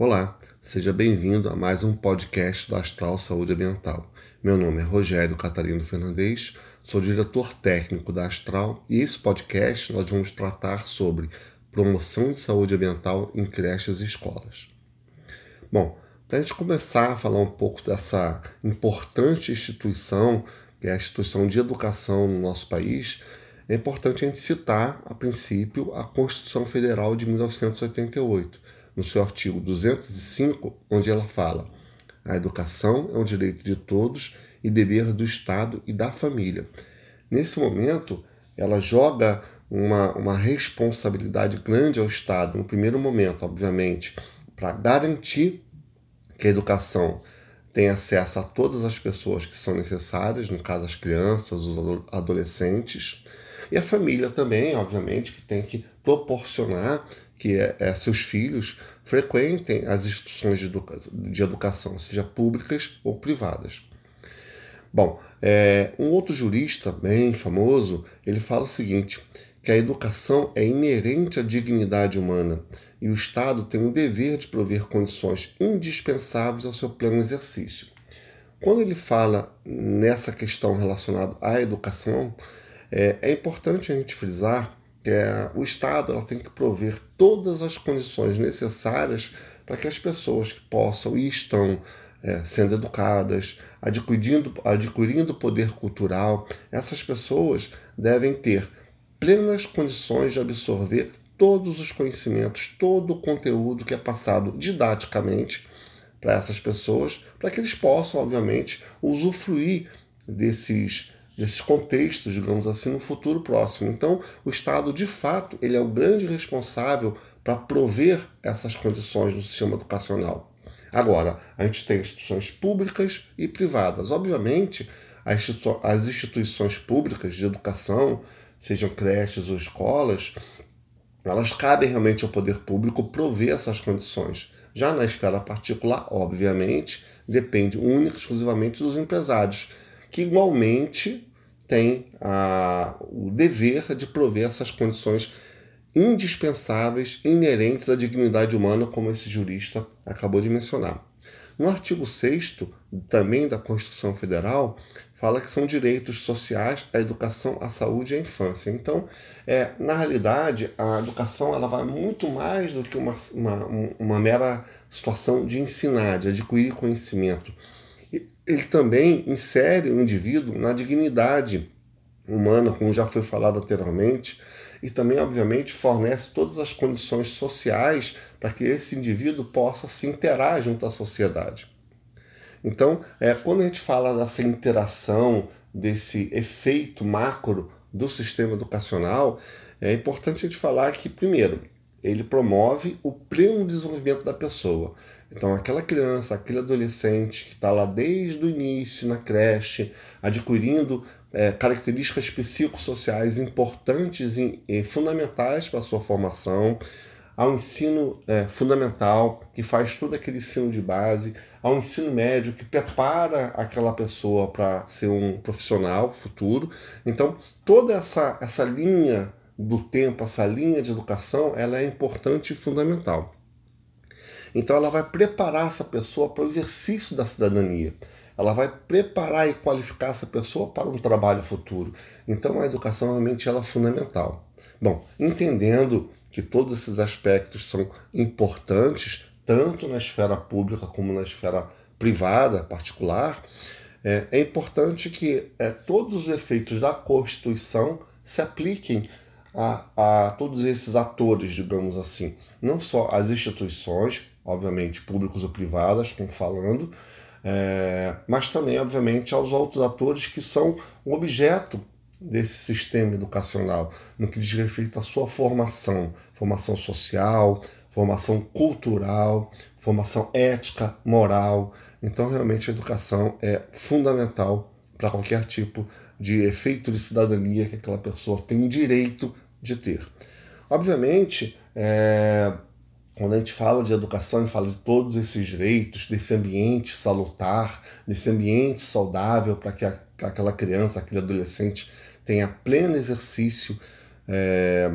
Olá, seja bem-vindo a mais um podcast da Astral Saúde Ambiental. Meu nome é Rogério Catarino Fernandes, sou diretor técnico da Astral e esse podcast nós vamos tratar sobre promoção de saúde ambiental em creches e escolas. Bom, para a gente começar a falar um pouco dessa importante instituição, que é a instituição de educação no nosso país, é importante a gente citar, a princípio, a Constituição Federal de 1988 no seu artigo 205, onde ela fala: a educação é um direito de todos e dever do Estado e da família. Nesse momento, ela joga uma, uma responsabilidade grande ao Estado, no primeiro momento, obviamente, para garantir que a educação tem acesso a todas as pessoas que são necessárias, no caso as crianças, os adolescentes, e a família também, obviamente, que tem que proporcionar que é, é, seus filhos frequentem as instituições de, educa de educação, seja públicas ou privadas. Bom, é, um outro jurista bem famoso, ele fala o seguinte, que a educação é inerente à dignidade humana e o Estado tem o dever de prover condições indispensáveis ao seu pleno exercício. Quando ele fala nessa questão relacionada à educação, é, é importante a gente frisar é, o Estado tem que prover todas as condições necessárias para que as pessoas que possam e estão é, sendo educadas, adquirindo, adquirindo poder cultural, essas pessoas devem ter plenas condições de absorver todos os conhecimentos, todo o conteúdo que é passado didaticamente para essas pessoas, para que eles possam, obviamente, usufruir desses desses contextos, digamos assim, no futuro próximo. Então, o Estado, de fato, ele é o grande responsável para prover essas condições no sistema educacional. Agora, a gente tem instituições públicas e privadas. Obviamente, as instituições públicas de educação, sejam creches ou escolas, elas cabem realmente ao poder público prover essas condições. Já na esfera particular, obviamente, depende única e exclusivamente dos empresários, que igualmente tem a, o dever de prover essas condições indispensáveis, inerentes à dignidade humana, como esse jurista acabou de mencionar. No artigo 6 também da Constituição Federal, fala que são direitos sociais a educação, a saúde e a infância. Então, é, na realidade, a educação ela vai muito mais do que uma, uma, uma mera situação de ensinar, de adquirir conhecimento ele também insere o indivíduo na dignidade humana, como já foi falado anteriormente, e também, obviamente, fornece todas as condições sociais para que esse indivíduo possa se interar junto à sociedade. Então, é, quando a gente fala dessa interação, desse efeito macro do sistema educacional, é importante a gente falar que, primeiro, ele promove o pleno desenvolvimento da pessoa. Então, aquela criança, aquele adolescente que está lá desde o início na creche, adquirindo é, características psicossociais importantes e, e fundamentais para a sua formação, ao ensino é, fundamental, que faz todo aquele ensino de base, ao ensino médio, que prepara aquela pessoa para ser um profissional futuro. Então, toda essa, essa linha do tempo, essa linha de educação, ela é importante e fundamental. Então ela vai preparar essa pessoa para o exercício da cidadania. Ela vai preparar e qualificar essa pessoa para um trabalho futuro. Então a educação realmente ela é fundamental. Bom, entendendo que todos esses aspectos são importantes, tanto na esfera pública como na esfera privada, particular, é, é importante que é, todos os efeitos da Constituição se apliquem a, a todos esses atores, digamos assim, não só as instituições, obviamente públicos ou privadas, como falando, é, mas também, obviamente, aos outros atores que são objeto desse sistema educacional, no que diz respeito à sua formação, formação social, formação cultural, formação ética, moral. Então, realmente, a educação é fundamental para qualquer tipo de efeito de cidadania que aquela pessoa tem o direito de ter. Obviamente, é, quando a gente fala de educação e fala de todos esses direitos, desse ambiente salutar, desse ambiente saudável para que a, aquela criança, aquele adolescente tenha pleno exercício é,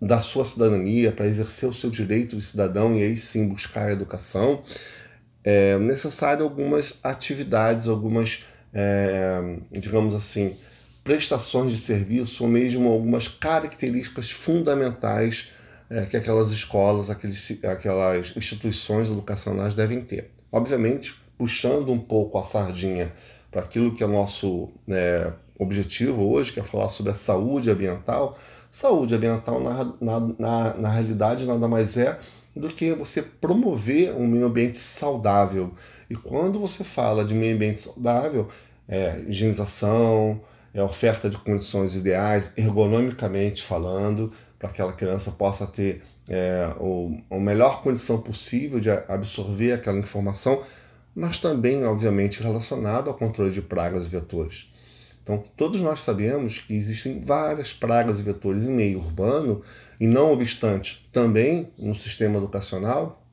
da sua cidadania, para exercer o seu direito de cidadão e aí sim buscar a educação, é necessário algumas atividades, algumas, é, digamos assim, prestações de serviço ou mesmo algumas características fundamentais é, que aquelas escolas, aqueles, aquelas instituições educacionais devem ter. Obviamente, puxando um pouco a sardinha para aquilo que é nosso né, objetivo hoje, que é falar sobre a saúde ambiental. Saúde ambiental, na, na, na, na realidade, nada mais é do que você promover um meio ambiente saudável. E quando você fala de meio ambiente saudável, é higienização, é oferta de condições ideais, ergonomicamente falando, para que aquela criança possa ter é, o, a melhor condição possível de absorver aquela informação, mas também, obviamente, relacionado ao controle de pragas e vetores. Então, todos nós sabemos que existem várias pragas e vetores em meio urbano, e não obstante, também no sistema educacional,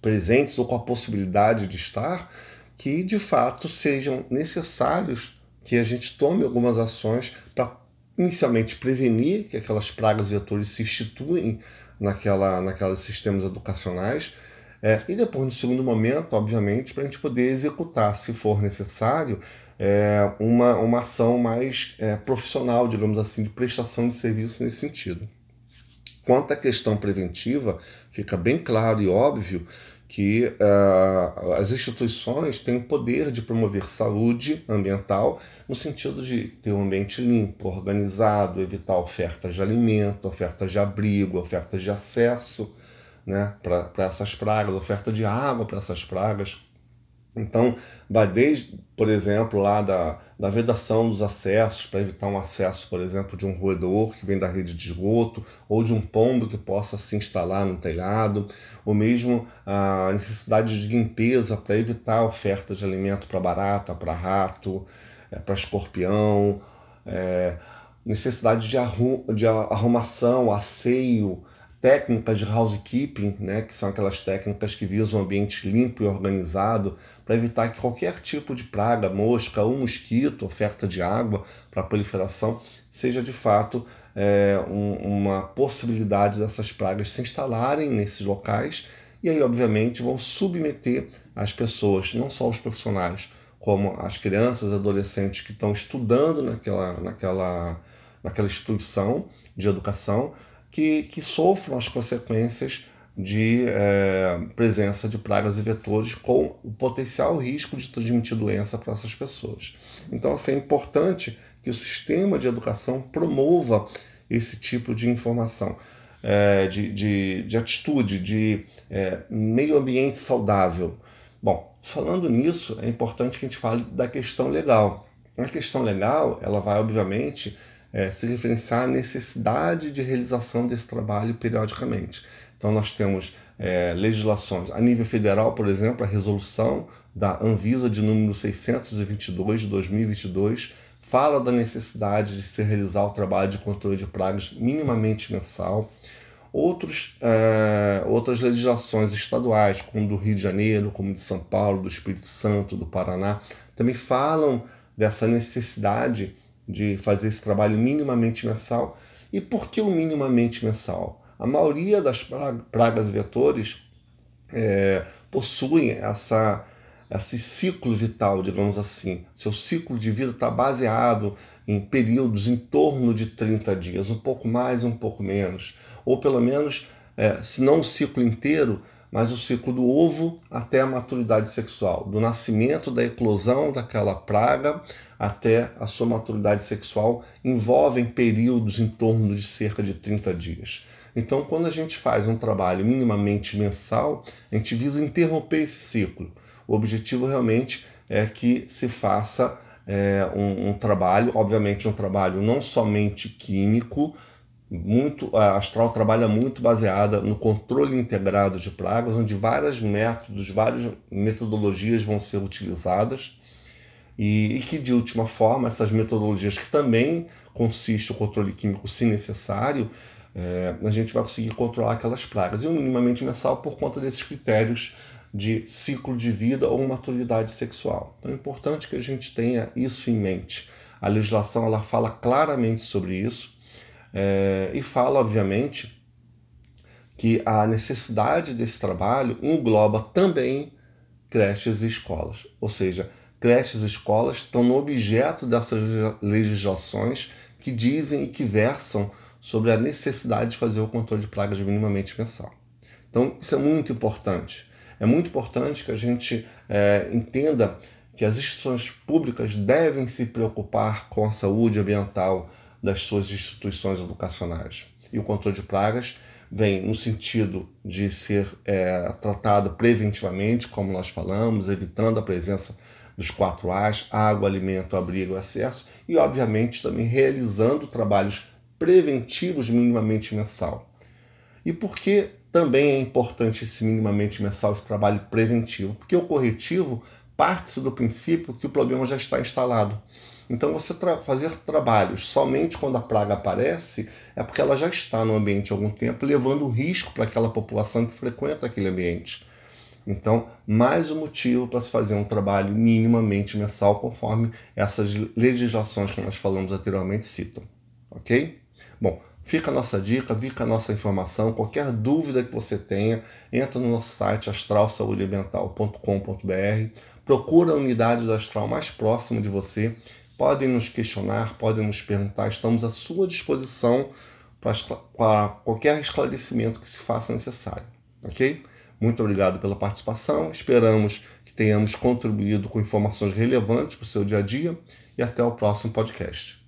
presentes ou com a possibilidade de estar, que de fato sejam necessários que a gente tome algumas ações para inicialmente prevenir que aquelas pragas vetores se instituem naquela, naquelas sistemas educacionais, é, e depois, no segundo momento, obviamente, para a gente poder executar, se for necessário, é, uma, uma ação mais é, profissional, digamos assim, de prestação de serviço nesse sentido. Quanto à questão preventiva, fica bem claro e óbvio que uh, as instituições têm o poder de promover saúde ambiental no sentido de ter um ambiente limpo, organizado, evitar ofertas de alimento, ofertas de abrigo, ofertas de acesso né, para essas pragas, oferta de água para essas pragas. Então, vai desde, por exemplo, lá da, da vedação dos acessos, para evitar um acesso, por exemplo, de um roedor que vem da rede de esgoto, ou de um pombo que possa se instalar no telhado, ou mesmo a necessidade de limpeza para evitar oferta de alimento para barata, para rato, é, para escorpião, é, necessidade de, arrum, de arrumação, asseio, técnicas de housekeeping, né, que são aquelas técnicas que visam um ambiente limpo e organizado para evitar que qualquer tipo de praga, mosca ou mosquito, oferta de água para proliferação, seja de fato é, um, uma possibilidade dessas pragas se instalarem nesses locais. E aí, obviamente, vão submeter as pessoas, não só os profissionais, como as crianças, adolescentes que estão estudando naquela, naquela, naquela instituição de educação, que, que sofram as consequências de é, presença de pragas e vetores com o potencial risco de transmitir doença para essas pessoas. Então, assim, é importante que o sistema de educação promova esse tipo de informação, é, de, de, de, atitude, de é, meio ambiente saudável. Bom, falando nisso, é importante que a gente fale da questão legal. A questão legal, ela vai, obviamente, é, se referenciar à necessidade de realização desse trabalho periodicamente. Então, nós temos é, legislações a nível federal, por exemplo, a resolução da Anvisa de número 622 de 2022 fala da necessidade de se realizar o trabalho de controle de pragas minimamente mensal. Outros, é, outras legislações estaduais, como do Rio de Janeiro, como de São Paulo, do Espírito Santo, do Paraná, também falam dessa necessidade de fazer esse trabalho minimamente mensal. E por que o minimamente mensal? A maioria das pragas vetores é, possuem essa, esse ciclo vital, digamos assim. Seu ciclo de vida está baseado em períodos em torno de 30 dias, um pouco mais, um pouco menos. Ou pelo menos, é, se não o ciclo inteiro, mas o ciclo do ovo até a maturidade sexual, do nascimento da eclosão daquela praga até a sua maturidade sexual, envolvem períodos em torno de cerca de 30 dias. Então, quando a gente faz um trabalho minimamente mensal, a gente visa interromper esse ciclo. O objetivo realmente é que se faça é, um, um trabalho, obviamente um trabalho não somente químico, muito a Astral trabalha muito baseada no controle integrado de pragas, onde vários métodos, várias metodologias vão ser utilizadas e, e, que de última forma essas metodologias que também consiste o controle químico se necessário, é, a gente vai conseguir controlar aquelas pragas e o minimamente mensal por conta desses critérios de ciclo de vida ou maturidade sexual. Então é importante que a gente tenha isso em mente. A legislação ela fala claramente sobre isso É, e fala, obviamente, que a necessidade desse trabalho engloba também creches e escolas. Ou seja, creches e escolas estão no objeto dessas legislações que dizem e que versam sobre a necessidade de fazer o controle de pragas minimamente mensal. Então, isso é muito importante. É muito importante que a gente é, entenda que as instituições públicas devem se preocupar com a saúde ambiental das suas instituições educacionais. E o controle de pragas vem no sentido de ser é, tratado preventivamente, como nós falamos, evitando a presença dos quatro A's, água, alimento, abrigo, acesso, e obviamente também realizando trabalhos preventivos minimamente mensal. E por que também é importante esse minimamente mensal, esse trabalho preventivo? Porque o corretivo parte-se do princípio que o problema já está instalado. Então, você tra fazer trabalhos somente quando a praga aparece é porque ela já está no ambiente há algum tempo, levando risco para aquela população que frequenta aquele ambiente. Então, mais um motivo para se fazer um trabalho minimamente mensal, conforme essas legislações que nós falamos anteriormente citam. Ok? Bom, fica a nossa dica, fica a nossa informação. Qualquer dúvida que você tenha, entra no nosso site astralsaudeambiental.com.br, procura a unidade do astral mais próxima de você podem nos questionar, podem nos perguntar, estamos à sua disposição para qualquer esclarecimento que se faça necessário, ok? Muito obrigado pela participação, esperamos que tenhamos contribuído com informações relevantes para o seu dia a dia e até o próximo podcast.